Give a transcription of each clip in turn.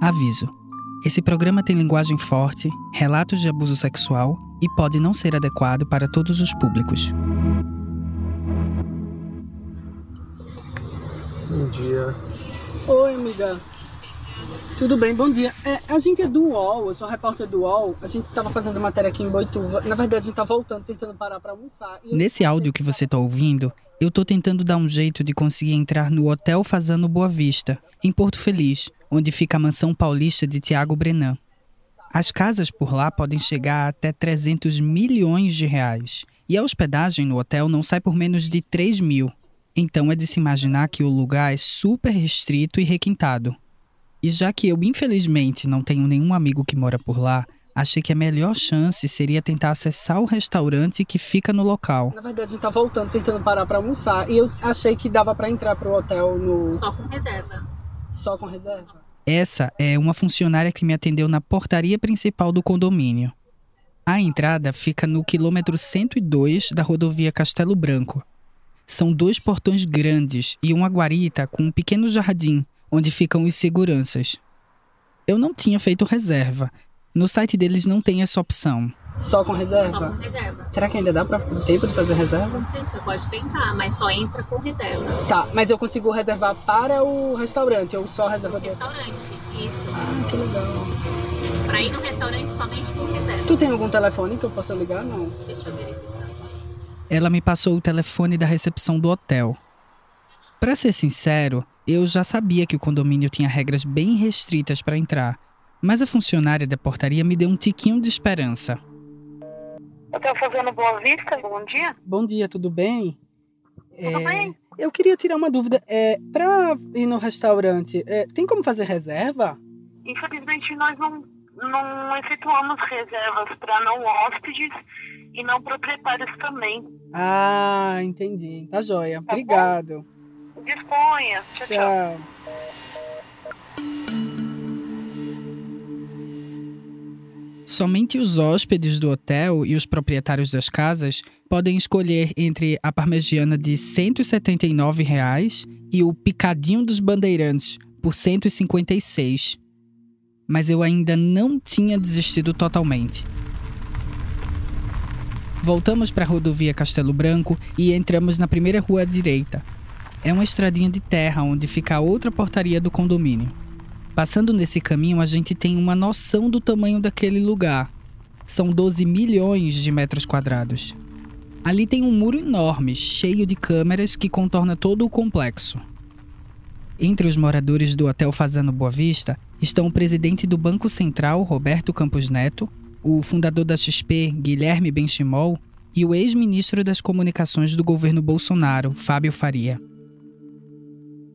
Aviso: esse programa tem linguagem forte, relatos de abuso sexual e pode não ser adequado para todos os públicos. Bom dia. Oi, amiga. Tudo bem, bom dia. É, a gente é do UOL, eu sou repórter do UOL. A gente estava fazendo matéria aqui em Boituva. Na verdade, a gente tá voltando, tentando parar para almoçar. Nesse áudio que você está ouvindo, eu tô tentando dar um jeito de conseguir entrar no Hotel Fazano Boa Vista, em Porto Feliz, onde fica a mansão paulista de Tiago Brenan. As casas por lá podem chegar a até 300 milhões de reais. E a hospedagem no hotel não sai por menos de 3 mil. Então é de se imaginar que o lugar é super restrito e requintado. E já que eu, infelizmente, não tenho nenhum amigo que mora por lá, achei que a melhor chance seria tentar acessar o restaurante que fica no local. Na verdade, a gente tá voltando, tentando parar para almoçar. E eu achei que dava para entrar pro hotel no. Só com reserva. Só com reserva? Essa é uma funcionária que me atendeu na portaria principal do condomínio. A entrada fica no quilômetro 102 da rodovia Castelo Branco. São dois portões grandes e uma guarita com um pequeno jardim onde ficam os seguranças. Eu não tinha feito reserva. No site deles não tem essa opção. Só com Só reserva? com reserva. Será que ainda dá pra tempo de fazer reserva? Não sei, você pode tentar, mas só entra com reserva. Tá, mas eu consigo reservar para o restaurante ou só reserva do Restaurante, isso. Ah, que legal. Pra ir no restaurante somente com reserva. Tu tem algum telefone que eu possa ligar? Não. Deixa eu verificar. Ela me passou o telefone da recepção do hotel. Para ser sincero, eu já sabia que o condomínio tinha regras bem restritas para entrar, mas a funcionária da portaria me deu um tiquinho de esperança. Hotel Fazendo Boa Vista, bom dia. Bom dia, tudo bem? Tudo É, bem? Eu queria tirar uma dúvida. É, pra ir no restaurante, é, tem como fazer reserva? Infelizmente, nós não, não efetuamos reservas para não hóspedes e não proprietários também. Ah, entendi. Tá joia. bom. Obrigado. Disponha. Tchau, tchau. Tchau. Somente os hóspedes do hotel e os proprietários das casas podem escolher entre a parmegiana de 179 reais e o picadinho dos bandeirantes por R$ 156. Mas eu ainda não tinha desistido totalmente. Voltamos para a rodovia Castelo Branco e entramos na primeira rua à direita. É uma estradinha de terra onde fica a outra portaria do condomínio. Passando nesse caminho, a gente tem uma noção do tamanho daquele lugar. São 12 milhões de metros quadrados. Ali tem um muro enorme, cheio de câmeras que contorna todo o complexo. Entre os moradores do Hotel Fazano Boa Vista estão o presidente do Banco Central, Roberto Campos Neto, o fundador da XP, Guilherme Benchimol, e o ex-ministro das Comunicações do governo Bolsonaro, Fábio Faria.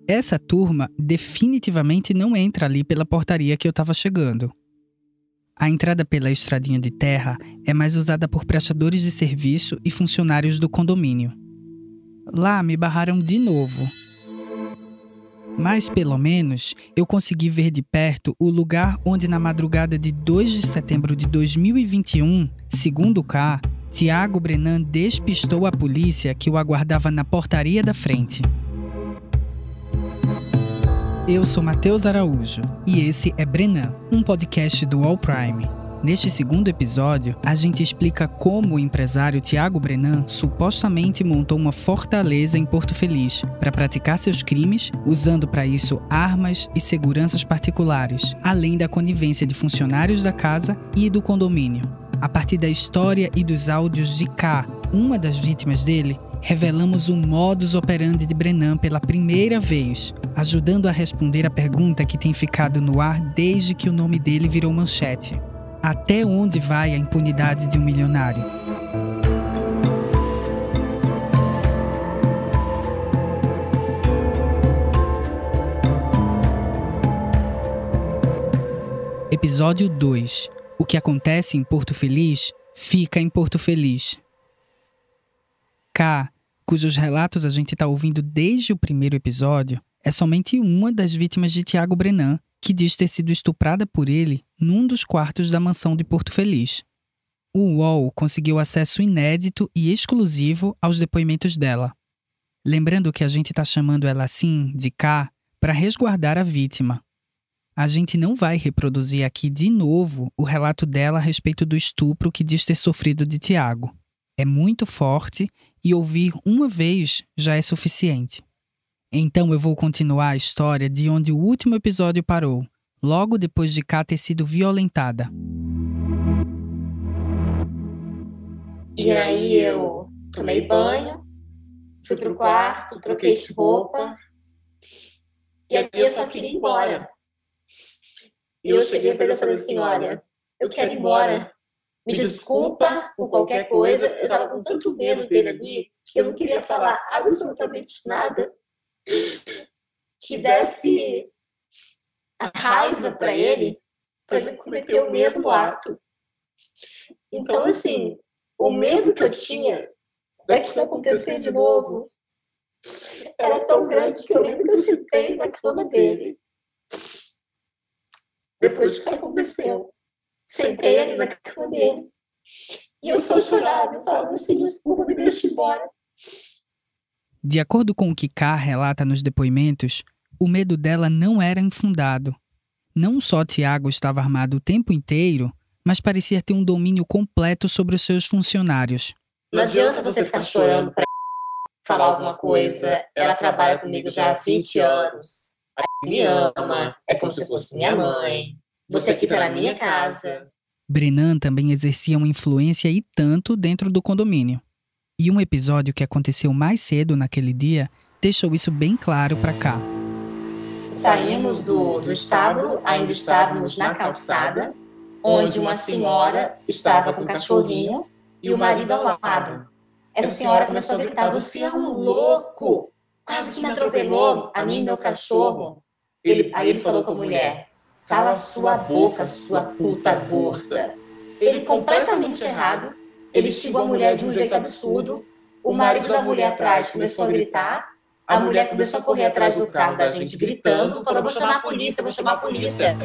Essa turma definitivamente não entra ali pela portaria que eu estava chegando. A entrada pela estradinha de terra é mais usada por prestadores de serviço e funcionários do condomínio. Lá me barraram de novo. Mas pelo menos eu consegui ver de perto o lugar onde, na madrugada de 2 de setembro de 2021, segundo o K, Tiago Brenan despistou a polícia que o aguardava na portaria da frente. Eu sou Matheus Araújo e esse é Brenan, um podcast do All Prime. Neste segundo episódio, a gente explica como o empresário Tiago Brenan supostamente montou uma fortaleza em Porto Feliz para praticar seus crimes, usando para isso armas e seguranças particulares, além da conivência de funcionários da casa e do condomínio. A partir da história e dos áudios de K, uma das vítimas dele, revelamos o modus operandi de Brenan pela primeira vez, ajudando a responder a pergunta que tem ficado no ar desde que o nome dele virou manchete. Até onde vai a impunidade de um milionário? Episódio 2 O que acontece em Porto Feliz fica em Porto Feliz. K, cujos relatos a gente está ouvindo desde o primeiro episódio, é somente uma das vítimas de Tiago Brenan, que diz ter sido estuprada por ele num dos quartos da mansão de Porto Feliz. O UOL conseguiu acesso inédito e exclusivo aos depoimentos dela. Lembrando que a gente está chamando ela assim, de K, para resguardar a vítima. a gente não vai reproduzir aqui de novo o relato dela a respeito do estupro que diz ter sofrido de Tiago. É muito forte e ouvir uma vez já é suficiente. Então eu vou continuar a história de onde o último episódio parou, logo depois de Ká ter sido violentada. E aí eu tomei banho, fui pro quarto, troquei de roupa. E aí eu só queria ir embora. E eu cheguei para ele e falei assim, olha, eu quero ir embora. Me desculpa por qualquer coisa. Eu estava com tanto medo dele ali que eu não queria falar absolutamente nada que desse a raiva para ele, para ele cometer o mesmo ato. Então, assim, o medo que eu tinha daquilo acontecer de novo era tão grande que eu lembro que eu sentei na cama dele. Depois que isso aconteceu, sentei ali na cama dele e eu só chorava, eu falava assim, desculpa, me deixe embora. De acordo com o que K relata nos depoimentos, o medo dela não era infundado. Não só Tiago estava armado o tempo inteiro, mas parecia ter um domínio completo sobre os seus funcionários. Não adianta você ficar chorando para falar alguma coisa. Ela trabalha comigo já há 20 anos. Ela me ama, é como se fosse minha mãe. Você aqui tá na minha casa. Brenan também exercia uma influência e tanto dentro do condomínio. E um episódio que aconteceu mais cedo naquele dia deixou isso bem claro para cá. Saímos do, do estábulo, ainda estávamos na calçada, onde uma senhora estava com o cachorrinho e o marido ao lado. Essa senhora começou a gritar: Você é um louco! Quase que me atropelou, a mim e meu cachorro. Ele, aí ele falou com a mulher: Cala sua boca, sua puta gorda. Ele completamente errado. Ele xingou a mulher de um jeito absurdo. O marido da mulher atrás começou a gritar. A mulher começou a correr atrás do carro da gente gritando, falou: Vou chamar a polícia, vou chamar a polícia.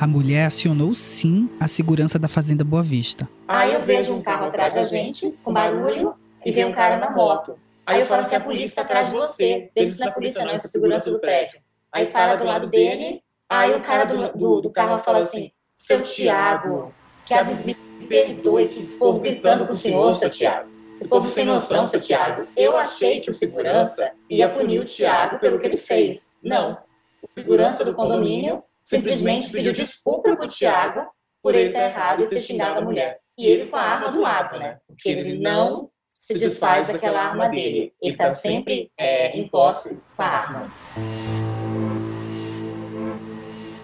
A mulher acionou sim a segurança da Fazenda Boa Vista. Aí eu vejo um carro atrás da gente, com barulho, e vem um cara na moto. Aí eu falo assim: a polícia está atrás de você. Ele disse: não é polícia, não, é a segurança do prédio. Aí para do lado dele, aí o cara do, do, do carro fala assim: seu Tiago, que a me perdoe, que povo gritando com o senhor, seu Tiago. Esse povo sem noção, seu Tiago. Eu achei que o segurança ia punir o Tiago pelo que ele fez. Não. O segurança do condomínio simplesmente pediu desculpa pro Tiago por ele estar errado e ter xingado a mulher. E ele com a arma do lado, né? Porque ele não se desfaz daquela arma dele. Ele está sempre é, em posse com a arma.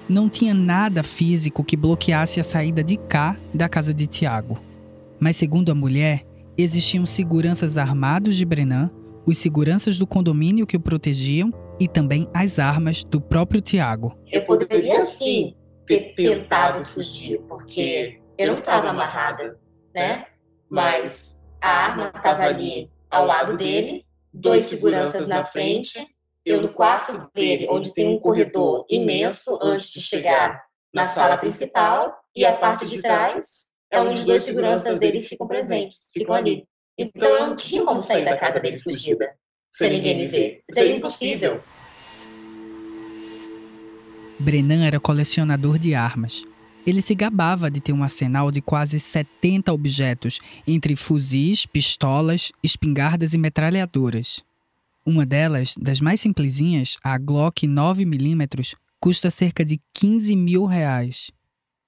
Não tinha nada físico que bloqueasse a saída de cá da casa de Tiago. Mas, segundo a mulher, existiam seguranças armados de Brenan, os seguranças do condomínio que o protegiam e também as armas do próprio Tiago. Eu poderia sim ter tentado fugir, porque eu não estava amarrada, né? Mas a arma estava ali ao lado dele, dois seguranças na frente, eu no quarto dele, onde tem um corredor imenso antes de chegar na sala principal, e a parte de trás é onde os dois seguranças dele ficam presentes, ficam ali. Então eu não tinha como sair da casa dele fugida, sem ninguém me ver. Seria impossível. Brenan era colecionador de armas. Ele se gabava de ter um arsenal de quase 70 objetos, entre fuzis, pistolas, espingardas e metralhadoras. Uma delas, das mais simplesinhas, a Glock 9mm, custa cerca de 15 mil reais.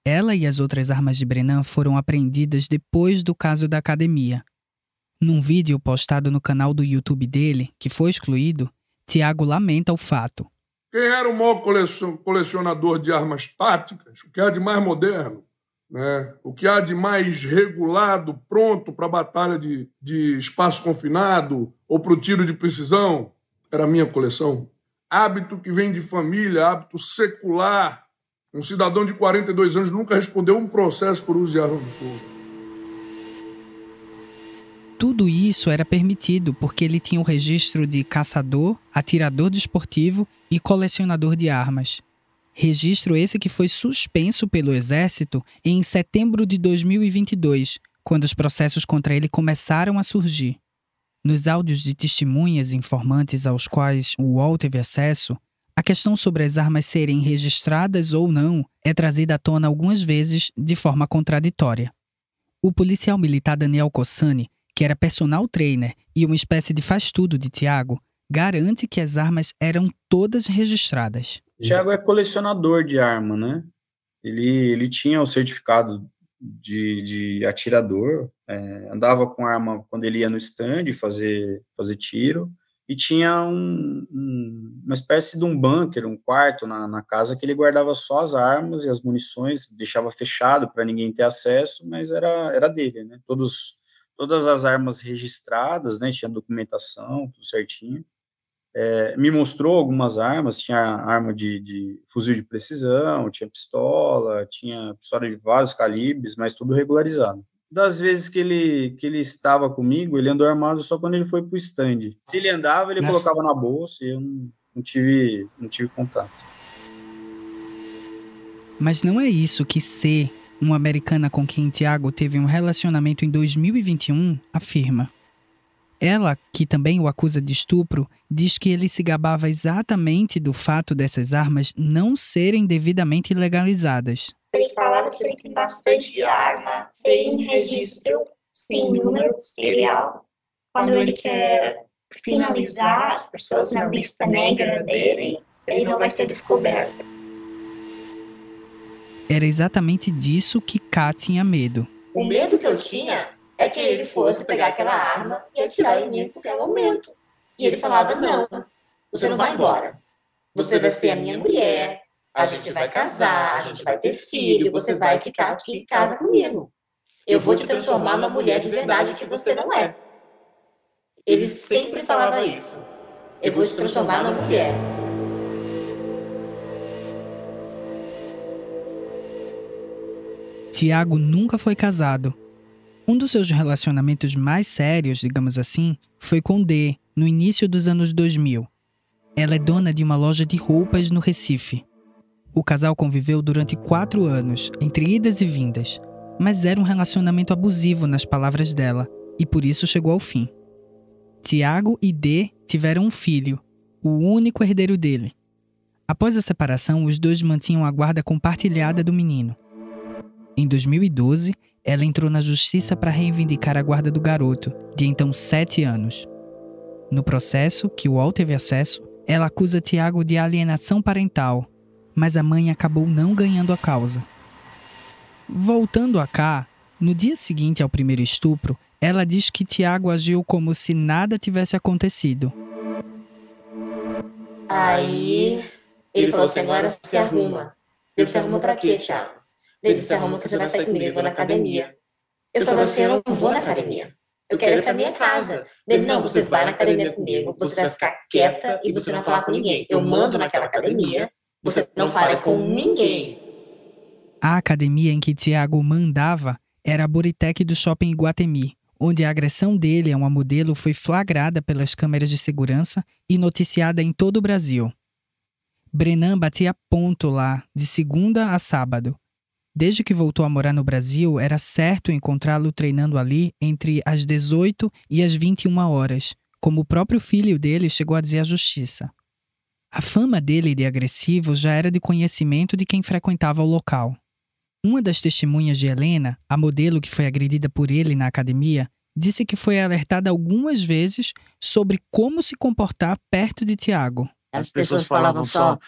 Ela e as outras armas de Brenan foram apreendidas depois do caso da academia. Num vídeo postado no canal do YouTube dele, que foi excluído, Tiago lamenta o fato. Quem era o maior colecionador de armas táticas? O que há de mais moderno? Né? O que há de mais regulado, pronto para a batalha de, de espaço confinado ou para o tiro de precisão? Era a minha coleção. Hábito que vem de família, hábito secular. Um cidadão de 42 anos nunca respondeu um processo por uso de arma de fogo. Tudo isso era permitido porque ele tinha o registro de caçador, atirador desportivo e colecionador de armas. Registro esse que foi suspenso pelo Exército em setembro de 2022, quando os processos contra ele começaram a surgir. Nos áudios de testemunhas informantes aos quais o UOL teve acesso, A questão sobre as armas serem registradas ou não é trazida à tona algumas vezes de forma contraditória. O policial militar Daniel Cossani, que era personal trainer e uma espécie de faz-tudo de Tiago, garante que as armas eram todas registradas. Tiago é colecionador de arma, né? Ele, ele tinha o certificado de, de atirador, é, andava com arma quando ele ia no stand fazer, fazer tiro, e tinha um, um, uma espécie de um bunker, um quarto na, na, casa que ele guardava só as armas e as munições, deixava fechado para ninguém ter acesso, mas era, era dele, né? Todos, todas as armas registradas, né? Tinha documentação, tudo certinho. É, me mostrou algumas armas, tinha arma de, de, fuzil de precisão, tinha pistola, tinha pistola de vários calibres, mas tudo regularizado. Das vezes que ele, que ele estava comigo, ele andou armado só quando ele foi para o stand. Se ele andava, ele Nossa. colocava na bolsa e eu não, não, tive, não tive contato. Mas não é isso que C, uma americana com quem Tiago teve um relacionamento em 2021, afirma. Ela, que também o acusa de estupro, diz que ele se gabava exatamente do fato dessas armas não serem devidamente legalizadas. Ele falava que ele tem bastante arma, sem registro, sem número serial. Quando ele quer finalizar as pessoas na lista negra dele, ele não vai ser descoberto. Era exatamente disso que K tinha medo. O medo que eu tinha é que ele fosse pegar aquela arma e atirar em mim em qualquer momento. E ele falava: Não, você não vai embora. Você vai ser a minha mulher, a gente vai casar, a gente vai ter filho, você vai ficar aqui em casa comigo. Eu vou te transformar numa mulher de verdade que você não é. Ele sempre falava isso. Eu vou te transformar numa mulher. Tiago nunca foi casado um dos seus relacionamentos mais sérios, digamos assim, foi com D, no início dos anos 2000. Ela é dona de uma loja de roupas no Recife. O casal conviveu durante quatro anos, entre idas e vindas, mas era um relacionamento abusivo nas palavras dela, e por isso chegou ao fim. Tiago e D tiveram um filho, o único herdeiro dele. Após a separação, os dois mantinham a guarda compartilhada do menino. Em 2012, ela entrou na justiça para reivindicar a guarda do garoto, de então 7 anos. No processo, que o UOL teve acesso, ela acusa Tiago de alienação parental, mas a mãe acabou não ganhando a causa. Voltando a cá, no dia seguinte ao primeiro estupro, ela diz que Tiago agiu como se nada tivesse acontecido. Aí ele falou assim: agora se arruma. Eu se arruma pra quê, Tiago? Ele disse, arruma que você vai sair comigo, eu vou na academia. Eu falei assim, eu não vou na academia. Eu quero ir pra minha casa. Ele, não, você vai na academia comigo, você vai ficar quieta e você não vai falar com ninguém. Eu mando naquela academia, você não fala com ninguém. A academia em que Tiago mandava era a Boritec do Shopping Iguatemi, onde a agressão dele a uma modelo foi flagrada pelas câmeras de segurança e noticiada em todo o Brasil. Brenan batia ponto lá, de segunda a sábado, Desde que voltou a morar no Brasil, era certo encontrá-lo treinando ali entre as 18 e as 21 horas, como o próprio filho dele chegou a dizer à justiça. A fama dele de agressivo já era de conhecimento de quem frequentava o local. Uma das testemunhas de Helena, a modelo que foi agredida por ele na academia, disse que foi alertada algumas vezes sobre como se comportar perto de Tiago. As pessoas falavam só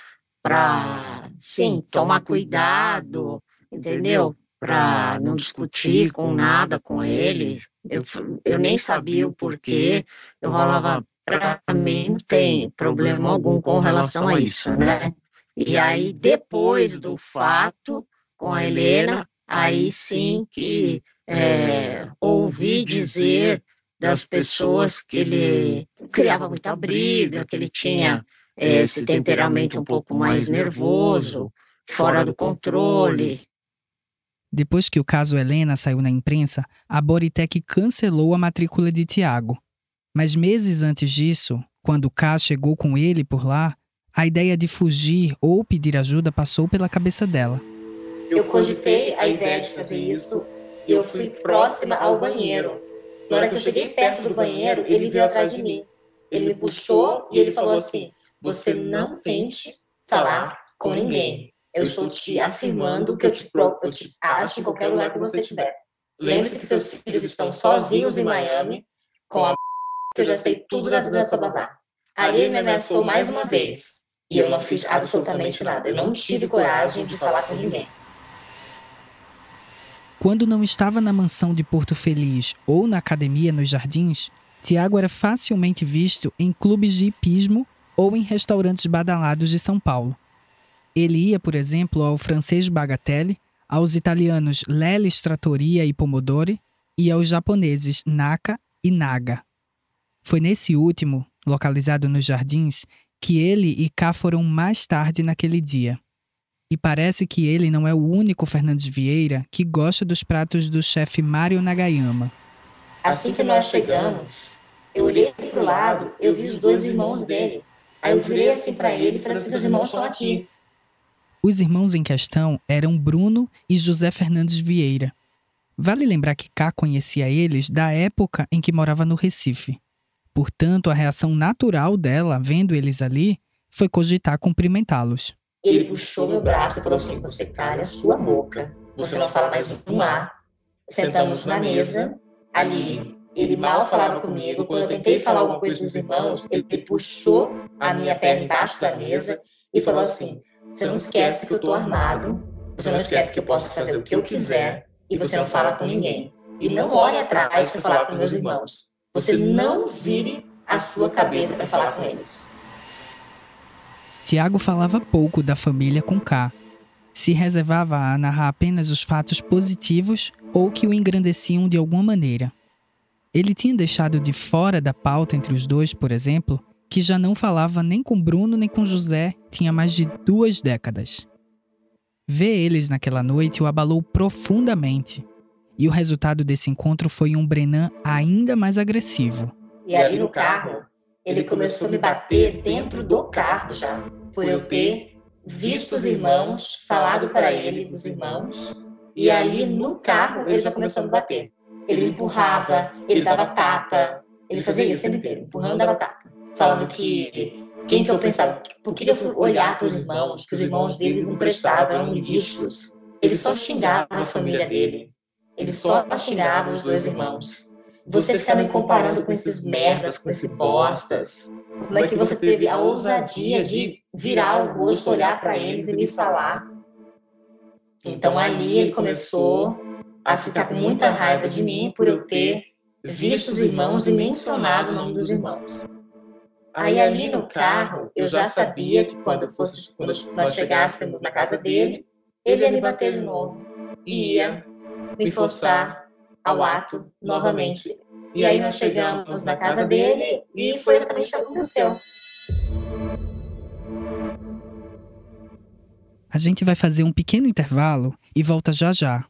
para, sim, tomar cuidado, entendeu? Para não discutir com nada com ele. Eu, eu nem sabia o porquê. Eu falava, para mim não tem problema algum com relação a isso, né? E aí, depois do fato, com a Helena, aí sim que é, ouvi dizer das pessoas que ele criava muita briga, que ele tinha esse temperamento um pouco mais nervoso, fora do controle, depois que o caso Helena saiu na imprensa, a Boritec cancelou a matrícula de Tiago. Mas meses antes disso, quando o K chegou com ele por lá, a ideia de fugir ou pedir ajuda passou pela cabeça dela. Eu cogitei a ideia de fazer isso e eu fui próxima ao banheiro. Na hora que eu cheguei perto do banheiro, ele veio atrás de mim. Ele me puxou e ele falou assim: você não tente falar com ninguém. Eu estou te afirmando que eu te, pro- eu te acho em qualquer lugar que você estiver. Lembre-se que seus filhos estão sozinhos em Miami com a que eu já sei tudo da vida da sua babá. Ali ele me ameaçou mais uma vez e eu não fiz absolutamente nada. Eu não tive coragem de falar com ninguém. Quando não estava na mansão de Porto Feliz ou na academia nos jardins, Tiago era facilmente visto em clubes de hipismo ou em restaurantes badalados de São Paulo. Ele ia, por exemplo, ao francês Bagatelle, aos italianos Lelis Trattoria e Pomodori e aos japoneses Naka e Naga. Foi nesse último, localizado nos jardins, que ele e K foram mais tarde naquele dia. E parece que ele não é o único Fernandes Vieira que gosta dos pratos do chefe Mário Nagayama. Assim que nós chegamos, eu olhei para o lado, eu vi os dois irmãos dele. Aí eu virei assim para ele e falei assim: seus irmãos estão aqui. Os irmãos em questão eram Bruno e José Fernandes Vieira. Vale lembrar que K conhecia eles da época em que morava no Recife. Portanto, a reação natural dela, vendo eles ali, foi cogitar cumprimentá-los. Ele puxou meu braço e falou assim: Você cala a sua boca, você não fala mais um A. Sentamos na mesa, ali. Ele mal falava comigo. Quando eu tentei falar alguma coisa dos irmãos, ele puxou a minha perna embaixo da mesa e falou assim: Você não esquece que eu tô armado, você não esquece que eu posso fazer o que eu quiser e você não fala com ninguém. E não olhe atrás para falar com meus irmãos. Você não vire a sua cabeça para falar com eles. Tiago falava pouco da família com K. Se reservava a narrar apenas os fatos positivos ou que o engrandeciam de alguma maneira. Ele tinha deixado de fora da pauta entre os dois, por exemplo, que já não falava nem com Bruno nem com José tinha mais de duas décadas. Ver eles naquela noite o abalou profundamente. E o resultado desse encontro foi um Brenan ainda mais agressivo. E ali no carro, ele começou a me bater dentro do carro já, por eu ter visto os irmãos, falado para ele dos irmãos, e ali no carro ele já começou a me bater. Ele me empurrava, ele dava tapa, ele fazia isso sempre inteiro, empurrando dava tapa, falando que quem que eu pensava, por que eu fui olhar para os irmãos, que os irmãos dele não prestavam, eram lixos. Ele só xingava a família dele, ele só xingava os dois irmãos. Você fica me comparando com esses merdas, com esses bostas. Como é que você teve a ousadia de virar o rosto, olhar para eles e me falar? Então ali ele começou a ficar com muita raiva de mim por eu ter visto os irmãos e mencionado o nome dos irmãos. Aí ali no carro eu já sabia que quando, fosse, quando nós chegássemos na casa dele, ele ia me bater de novo. E ia me forçar ao ato novamente. E aí nós chegamos na casa dele e foi exatamente o que aconteceu. A gente vai fazer um pequeno intervalo e volta já já.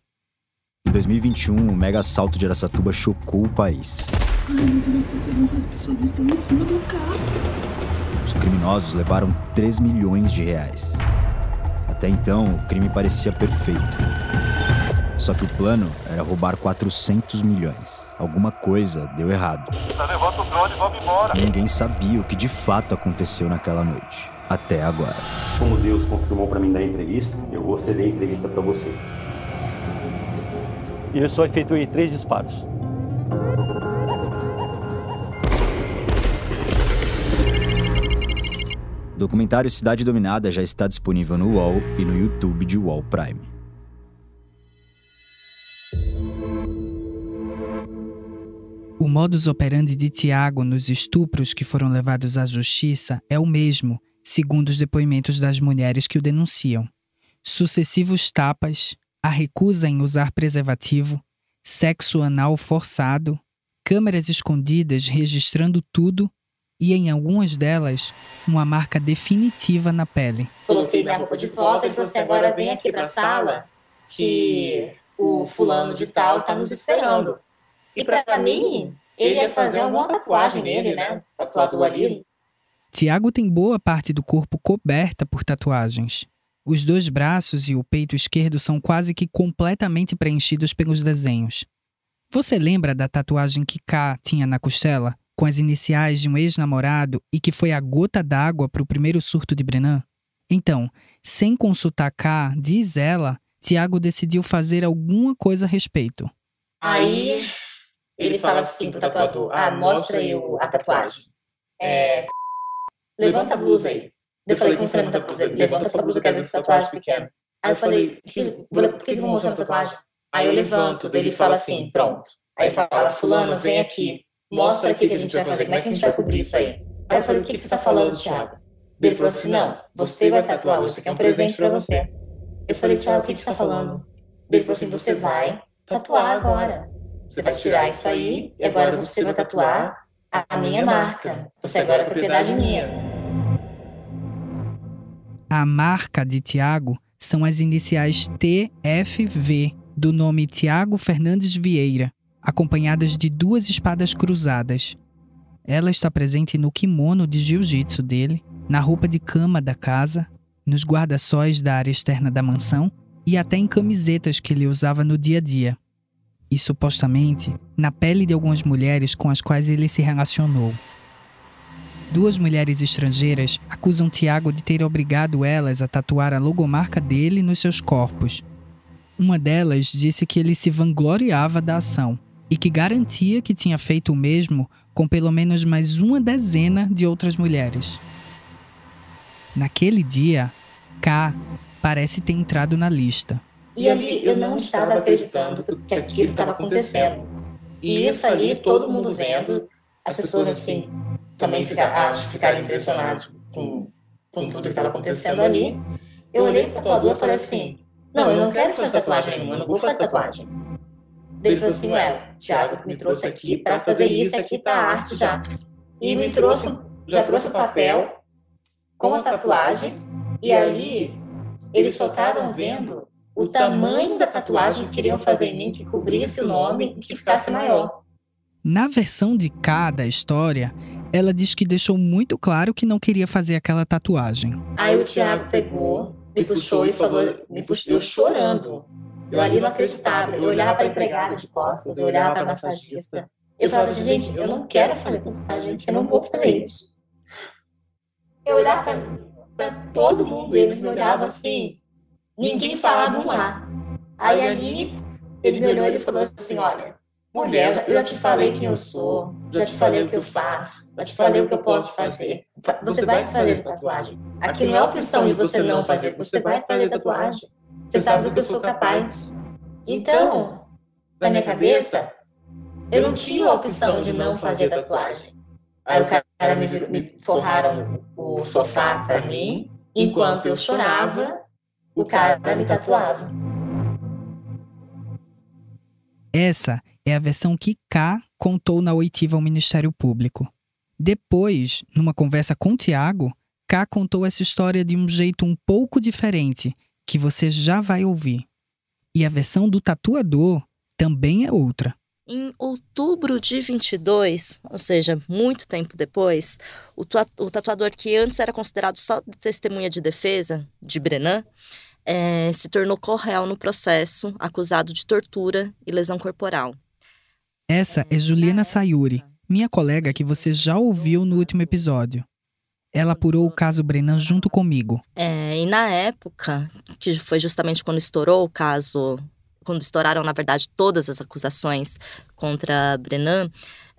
Em 2021, o mega assalto de Aracatuba chocou o país. Ai, meu Deus do céu, as pessoas estão em cima do carro. Os criminosos levaram 3 milhões de reais. Até então, o crime parecia perfeito. Só que o plano era roubar 400 milhões. Alguma coisa deu errado. Levanta o drone e vamos embora. Ninguém sabia o que de fato aconteceu naquela noite. Até agora. Como Deus confirmou para mim da entrevista, eu vou ceder a entrevista para você. E eu só efetuei três disparos. Documentário Cidade Dominada já está disponível no UOL e no YouTube de UOL Prime. O modus operandi de Tiago nos estupros que foram levados à justiça é o mesmo, segundo os depoimentos das mulheres que o denunciam. Sucessivos tapas, a recusa em usar preservativo, sexo anal forçado, câmeras escondidas registrando tudo e, em algumas delas, uma marca definitiva na pele. Coloquei minha roupa de volta e assim: agora vem aqui para a sala que o fulano de tal está nos esperando. E para mim, ele ia fazer alguma tatuagem nele, né? Tatuador ali. Tiago tem boa parte do corpo coberta por tatuagens. Os dois braços e o peito esquerdo são quase que completamente preenchidos pelos desenhos. Você lembra da tatuagem que K tinha na costela? Com as iniciais de um ex-namorado e que foi a gota d'água para o primeiro surto de Brenan? Então, sem consultar K, diz ela, Tiago decidiu fazer alguma coisa a respeito. Aí ele fala assim pro tatuador: Ah, mostra aí a tatuagem. É, levanta a blusa aí. Eu falei, como você levanta a blusa? Levanta essa blusa, quero ver essa tatuagem pequena. Aí eu falei, "Fiz- vou- por que que vão mostrar a tatuagem? Aí eu levanto, ele fala assim, pronto. Aí ele fala, fulano, vem aqui, mostra aqui o que a gente vai fazer, como é que a gente vai cobrir isso aí? Aí eu falei, o que, que você tá falando, Thiago? Ele falou assim, não, você vai tatuar hoje, isso aqui é um presente pra você. Eu falei, Thiago, o que que você tá falando? Ele falou assim, você vai tatuar agora. Você vai tirar isso aí e agora você vai tatuar a a minha marca. Você agora é propriedade minha. A marca de Tiago são as iniciais TFV do nome Tiago Fernandes Vieira, acompanhadas de duas espadas cruzadas. Ela está presente no kimono de jiu-jitsu dele, na roupa de cama da casa, nos guarda-sóis da área externa da mansão e até em camisetas que ele usava no dia a dia. E supostamente na pele de algumas mulheres com as quais ele se relacionou. Duas mulheres estrangeiras acusam Tiago de ter obrigado elas a tatuar a logomarca dele nos seus corpos. Uma delas disse que ele se vangloriava da ação e que garantia que tinha feito o mesmo com pelo menos mais uma dezena de outras mulheres. Naquele dia, K parece ter entrado na lista. E ali eu não estava acreditando que aquilo estava acontecendo. E isso ali, todo mundo vendo, as pessoas assim, também fica, acho que ficaram impressionadas com, com tudo que estava acontecendo ali. Eu olhei para o tatuador e falei assim: Não, eu não quero fazer tatuagem nenhuma, eu não vou fazer tatuagem. Ele falou assim: Ué, o Thiago me trouxe aqui para fazer isso, aqui tá a arte já. E me trouxe, já trouxe o papel com a tatuagem, e ali eles só estavam vendo o tamanho da tatuagem que queriam fazer em mim, que cobrisse o nome e que ficasse maior. Na versão de K da história, ela diz que deixou muito claro que não queria fazer aquela tatuagem. Aí o Thiago pegou, me puxou e falou, me puxou, eu chorando. Eu ali não acreditava. Eu olhava para empregada de costas, eu olhava para a massagista. Eu falava, gente, eu não quero fazer tatuagem, eu não vou fazer isso. Eu olhava para todo mundo, eles me olhavam assim, ninguém falava um A. Aí ali, ele me olhou e falou assim, olha, mulher, eu já- te falei quem eu sou, já te falei o que eu faço, já te falei o que eu posso fazer. Fa- Você vai fazer essa tatuagem. Aqui não é opção de você não fazer, você vai fazer tatuagem. Você sabe do que eu sou capaz. Então, na minha cabeça, eu não tinha a opção de não fazer tatuagem. Aí o cara me, me forraram o sofá para mim, enquanto eu chorava, o cara me tatuava. Essa é a versão que K contou na oitiva ao Ministério Público. Depois, numa conversa com Tiago, K contou essa história de um jeito um pouco diferente, que você já vai ouvir. E a versão do tatuador também é outra. Em outubro de 22, ou seja, muito tempo depois, o, o tatuador que antes era considerado só testemunha de defesa, de Brenan, eh, se tornou corréu no processo, acusado de tortura e lesão corporal. Essa é Juliana Sayuri, minha colega que você já ouviu no último episódio. Ela apurou o caso Brennan junto comigo. É, e na época, que foi justamente quando estourou o caso, quando estouraram, na verdade, todas as acusações contra Brenan,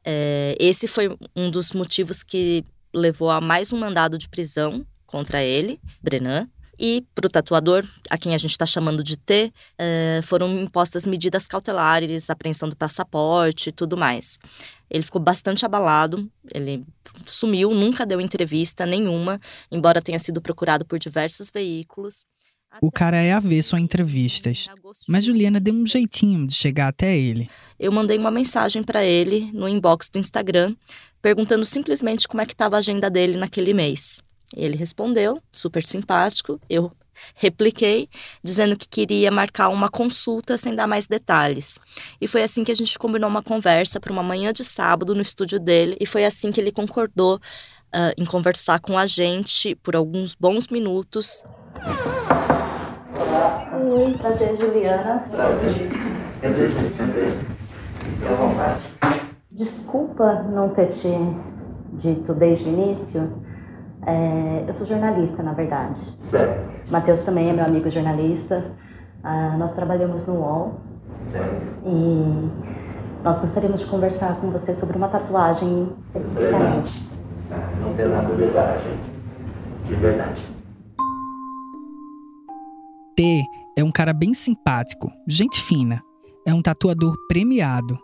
é, esse foi um dos motivos que levou a mais um mandado de prisão contra ele, Brenan. E para o tatuador, a quem a gente está chamando de T, é, foram impostas medidas cautelares, apreensão do passaporte e tudo mais. Ele ficou bastante abalado, ele sumiu, nunca deu entrevista nenhuma, embora tenha sido procurado por diversos veículos. O cara é avesso a entrevistas, mas Juliana deu um jeitinho de chegar até ele. Eu mandei uma mensagem para ele no inbox do Instagram, perguntando simplesmente como é que estava a agenda dele naquele mês. Ele respondeu, super simpático. Eu repliquei, dizendo que queria marcar uma consulta sem dar mais detalhes. E foi assim que a gente combinou uma conversa para uma manhã de sábado no estúdio dele, e foi assim que ele concordou ah, em conversar com a gente por alguns bons minutos. Oi, prazer, Juliana. Prazer. Desculpa não ter te dito desde o início. É, eu sou jornalista, na verdade. Certo. Matheus também é meu amigo jornalista. Ah, nós trabalhamos no UOL. Certo. E nós gostaríamos de conversar com você sobre uma tatuagem especificamente. Ah, não tem nada de verdade. De verdade. T é um cara bem simpático, gente fina. É um tatuador premiado.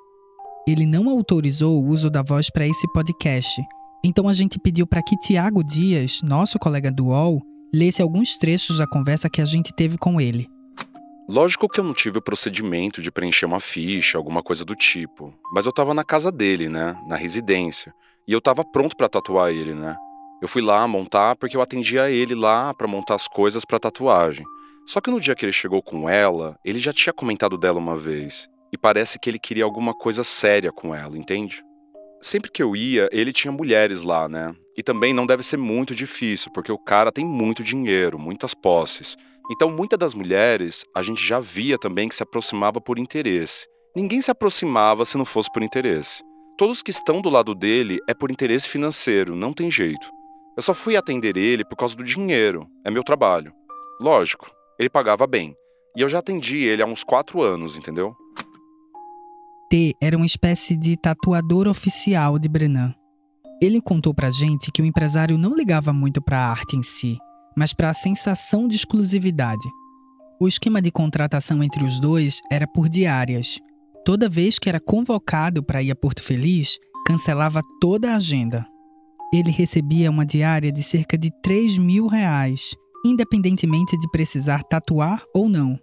Ele não autorizou o uso da voz para esse podcast, então a gente pediu para que Tiago Dias, nosso colega do UOL, lesse alguns trechos da conversa que a gente teve com ele. Lógico que eu não tive o procedimento de preencher uma ficha, alguma coisa do tipo, mas eu tava na casa dele, né, na residência, e eu tava pronto para tatuar ele, né? Eu fui lá montar porque eu atendia ele lá para montar as coisas para tatuagem. Só que no dia que ele chegou com ela, ele já tinha comentado dela uma vez, e parece que ele queria alguma coisa séria com ela, entende? Sempre que eu ia, ele tinha mulheres lá, né? E também não deve ser muito difícil, porque o cara tem muito dinheiro, muitas posses. Então, muitas das mulheres a gente já via também que se aproximava por interesse. Ninguém se aproximava se não fosse por interesse. Todos que estão do lado dele é por interesse financeiro, não tem jeito. Eu só fui atender ele por causa do dinheiro, é meu trabalho. Lógico, ele pagava bem. E eu já atendi ele há uns quatro anos, entendeu? T era uma espécie de tatuador oficial de Brenan. Ele contou pra gente que o empresário não ligava muito para a arte em si, mas para a sensação de exclusividade. O esquema de contratação entre os dois era por diárias. Toda vez que era convocado para ir a Porto Feliz, cancelava toda a agenda. Ele recebia uma diária de cerca de 3 mil reais, independentemente de precisar tatuar ou não.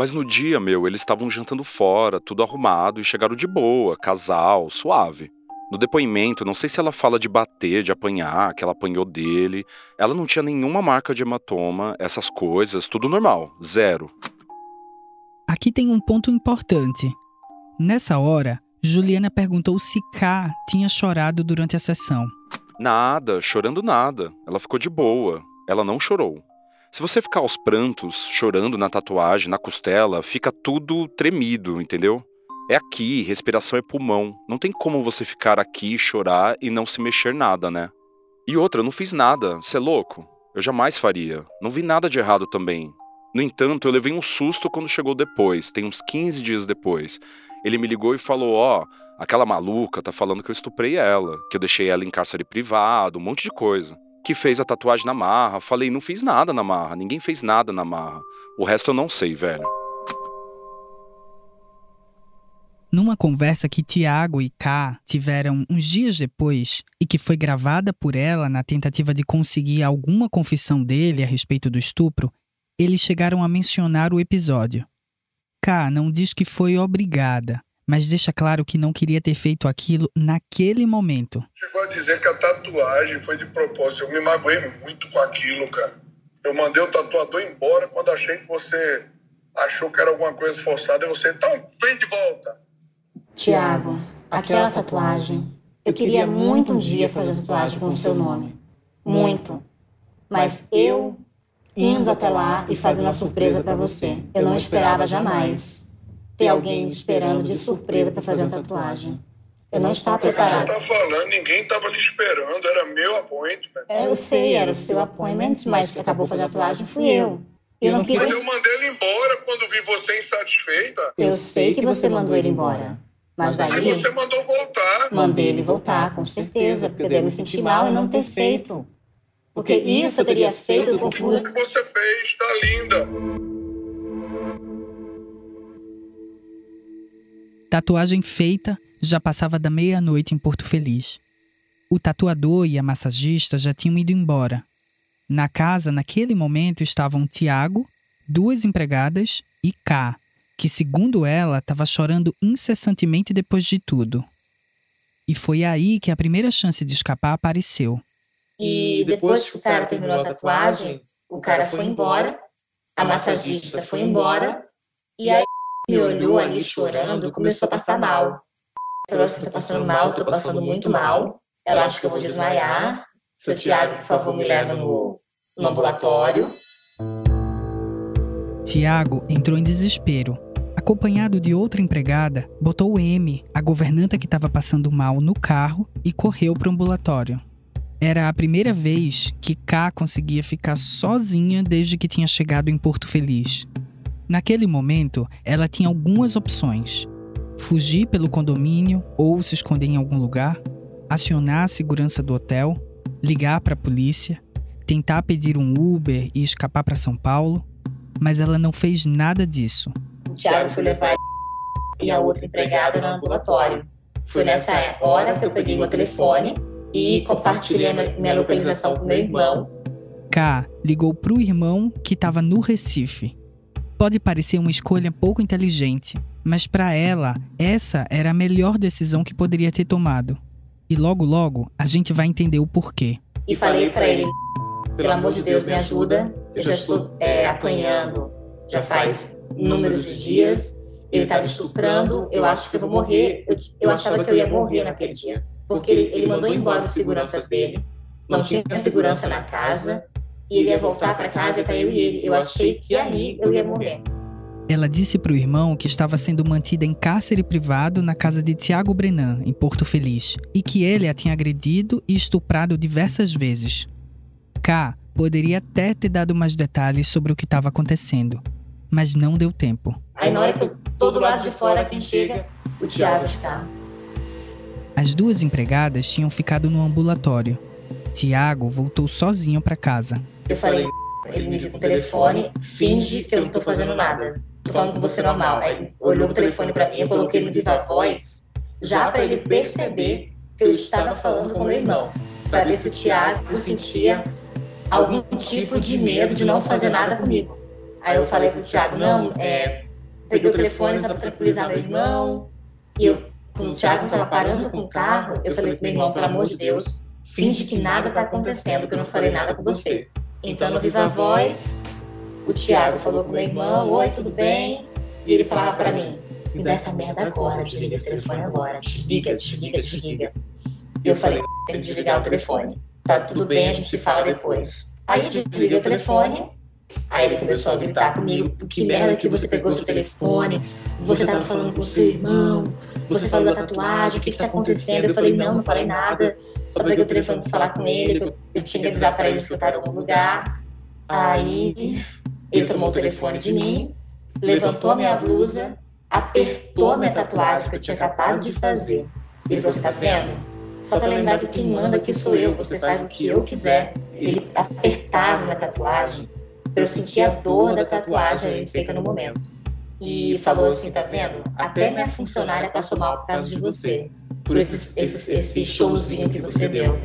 Mas no dia, meu, eles estavam jantando fora, tudo arrumado e chegaram de boa, casal, suave. No depoimento, não sei se ela fala de bater, de apanhar, que ela apanhou dele. Ela não tinha nenhuma marca de hematoma, essas coisas, tudo normal, zero. Aqui tem um ponto importante. Nessa hora, Juliana perguntou se K tinha chorado durante a sessão. Nada, chorando nada. Ela ficou de boa. Ela não chorou. Se você ficar aos prantos, chorando na tatuagem, na costela, fica tudo tremido, entendeu? É aqui, respiração é pulmão. Não tem como você ficar aqui, chorar e não se mexer nada, né? E outra, eu não fiz nada, você é louco? Eu jamais faria. Não vi nada de errado também. No entanto, eu levei um susto quando chegou depois, tem uns 15 dias depois. Ele me ligou e falou: Ó, oh, aquela maluca tá falando que eu estuprei ela, que eu deixei ela em cárcere privado, um monte de coisa. Que fez a tatuagem na marra. Falei: não fiz nada na marra, ninguém fez nada na marra. O resto eu não sei, velho. Numa conversa que Tiago e K tiveram uns dias depois e que foi gravada por ela na tentativa de conseguir alguma confissão dele a respeito do estupro, eles chegaram a mencionar o episódio. K não diz que foi obrigada, mas deixa claro que não queria ter feito aquilo naquele momento. Chegou a dizer que a tatuagem foi de propósito. Eu me magoei muito com aquilo, cara. Eu mandei o tatuador embora quando achei que você achou que era alguma coisa forçada. E você, então, vem de volta. Tiago, aquela tatuagem. Eu queria muito um dia fazer tatuagem com o seu nome. Muito. Mas eu, indo até lá e fazendo uma surpresa para você, eu não esperava jamais ter alguém me esperando de surpresa para fazer uma tatuagem. Eu não estava preparado. Você tá falando, ninguém estava lhe esperando, era meu appointment. É, eu sei, era o seu appointment, mas que acabou fazendo a tatuagem fui eu. Eu não queria... Mas eu mandei ele embora quando vi você insatisfeita. Eu sei que você mandou ele embora. Mas daí. Mas você mandou voltar. Mandei ele voltar, com certeza, porque eu me sentir mal em não ter feito. Porque isso eu teria feito com O que você fez, tá linda. Tatuagem feita já passava da meia-noite em Porto Feliz. O tatuador e a massagista já tinham ido embora. Na casa, naquele momento, estavam Tiago, duas empregadas e K, que, segundo ela, estava chorando incessantemente depois de tudo. E foi aí que a primeira chance de escapar apareceu. E depois que o cara terminou a tatuagem, o cara foi embora, a massagista foi embora, e aí me olhou ali chorando, começou a passar mal. Falou assim, tô passando mal, tô passando muito mal. Ela acha que eu vou desmaiar. Seu Tiago, por favor, me leva no, no ambulatório. Tiago entrou em desespero acompanhado de outra empregada, botou M, a governanta que estava passando mal, no carro e correu para o ambulatório. Era a primeira vez que K conseguia ficar sozinha desde que tinha chegado em Porto Feliz. Naquele momento, ela tinha algumas opções: fugir pelo condomínio ou se esconder em algum lugar, acionar a segurança do hotel, ligar para a polícia, tentar pedir um Uber e escapar para São Paulo, mas ela não fez nada disso. O Thiago foi levar e a outra empregada no ambulatório. Foi nessa hora que eu peguei meu telefone e compartilhei minha localização com meu irmão. K ligou para o irmão que estava no Recife. Pode parecer uma escolha pouco inteligente, mas para ela, essa era a melhor decisão que poderia ter tomado. E logo logo a gente vai entender o porquê. E falei para ele: pelo amor de Deus, me ajuda. Eu já estou é, apanhando já faz números de dias. Ele estava estuprando. Eu acho que eu vou morrer. Eu, eu achava que eu ia morrer naquele dia. Porque ele, ele mandou embora os seguranças dele. Não tinha segurança na casa. E ele ia voltar para casa e tá eu e ele. Eu achei que ali eu ia morrer. Ela disse para o irmão que estava sendo mantida em cárcere privado na casa de Tiago Brenan, em Porto Feliz, e que ele a tinha agredido e estuprado diversas vezes. K poderia até ter dado mais detalhes sobre o que estava acontecendo, mas não deu tempo. Aí na hora que eu tô do lado de fora, quem chega? O Tiago de carro. As duas empregadas tinham ficado no ambulatório. Tiago voltou sozinho para casa. Eu falei, ele me viu com o telefone, finge que eu não tô fazendo nada. Tô falando com você normal. Aí olhou o telefone para mim, eu coloquei no viva voz, já para ele perceber que eu estava falando com meu irmão, para ver se o Tiago sentia algum tipo de medo de não fazer nada comigo. Aí eu falei pro Thiago, não, é, peguei o telefone só pra tranquilizar meu irmão. E eu, quando o Thiago tava parando com o carro, eu falei pro meu irmão, pelo amor de Deus, finge que nada tá acontecendo, que eu não falei nada com você. Então, no Viva Voz, o Thiago falou com meu irmão, oi, tudo bem? E ele falava para mim, me dá essa merda agora, desliga esse telefone agora, desliga, desliga, desliga. E eu falei, tem que desligar o telefone. Tá tudo bem, a gente se fala depois. Aí eu desliguei o telefone, aí ele começou a gritar comigo, que merda que você pegou seu telefone, você tava falando com seu irmão, você falou da tatuagem, o que que tá acontecendo? Eu falei, não, não falei nada, só peguei o telefone pra falar com ele, que eu, tinha que avisar pra ele que eu tava em algum lugar. Aí ele tomou o telefone de mim, levantou a minha blusa, apertou a minha tatuagem que eu tinha acabado de fazer. Ele falou, você tá vendo? Só para lembrar que quem manda aqui sou eu, você faz o que eu quiser. Ele apertava minha tatuagem, eu sentia a dor da tatuagem feita no momento. E falou assim, tá vendo? Até minha funcionária passou mal por causa de você. Por esse, esse, esse showzinho que você deu.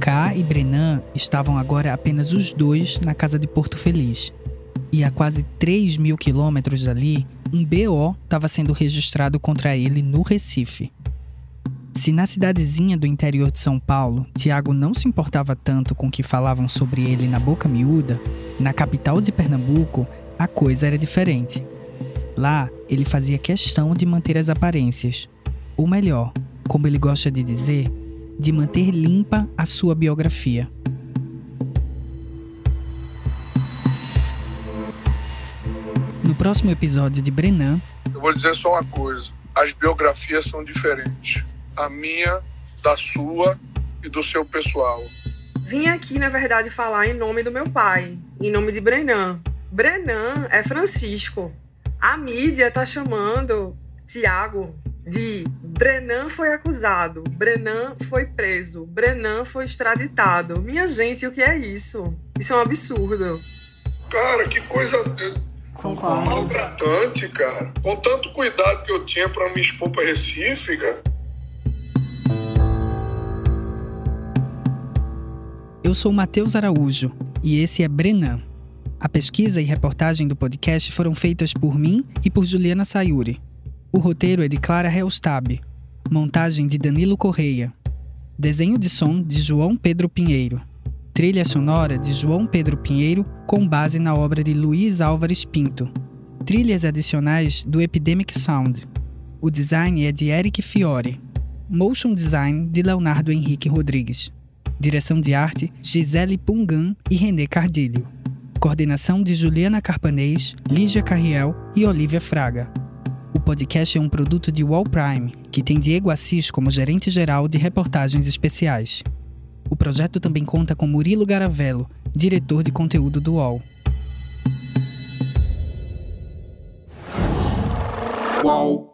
K e Brenan estavam agora apenas os dois na casa de Porto Feliz. E a quase 3 mil quilômetros dali, um BO estava sendo registrado contra ele no Recife. Se na cidadezinha do interior de São Paulo, Tiago não se importava tanto com o que falavam sobre ele na boca miúda, na capital de Pernambuco, a coisa era diferente. Lá, ele fazia questão de manter as aparências. Ou melhor, como ele gosta de dizer, de manter limpa a sua biografia. No próximo episódio de Brenan. Eu vou dizer só uma coisa: as biografias são diferentes. A minha, da sua e do seu pessoal. Vim aqui, na verdade, falar em nome do meu pai, em nome de Brenan. Brenan é Francisco. A mídia tá chamando Tiago de Brenan foi acusado, Brenan foi preso, Brenan foi extraditado. Minha gente, o que é isso? Isso é um absurdo. Cara, que coisa Concordo. maltratante, cara. Com tanto cuidado que eu tinha para me expor para Recife, cara. Eu sou Matheus Araújo e esse é Brenan. A pesquisa e reportagem do podcast foram feitas por mim e por Juliana Sayuri. O roteiro é de Clara Helstab. Montagem de Danilo Correia. Desenho de som de João Pedro Pinheiro. Trilha sonora de João Pedro Pinheiro com base na obra de Luiz Álvares Pinto. Trilhas adicionais do Epidemic Sound. O design é de Eric Fiore. Motion design de Leonardo Henrique Rodrigues. Direção de arte Gisele Pungan e René Cardilho. Coordenação de Juliana Carpanês, Lígia Carriel e Olivia Fraga. O podcast é um produto de Wall Prime, que tem Diego Assis como gerente geral de reportagens especiais. O projeto também conta com Murilo Garavello, diretor de conteúdo do UOL. Qual?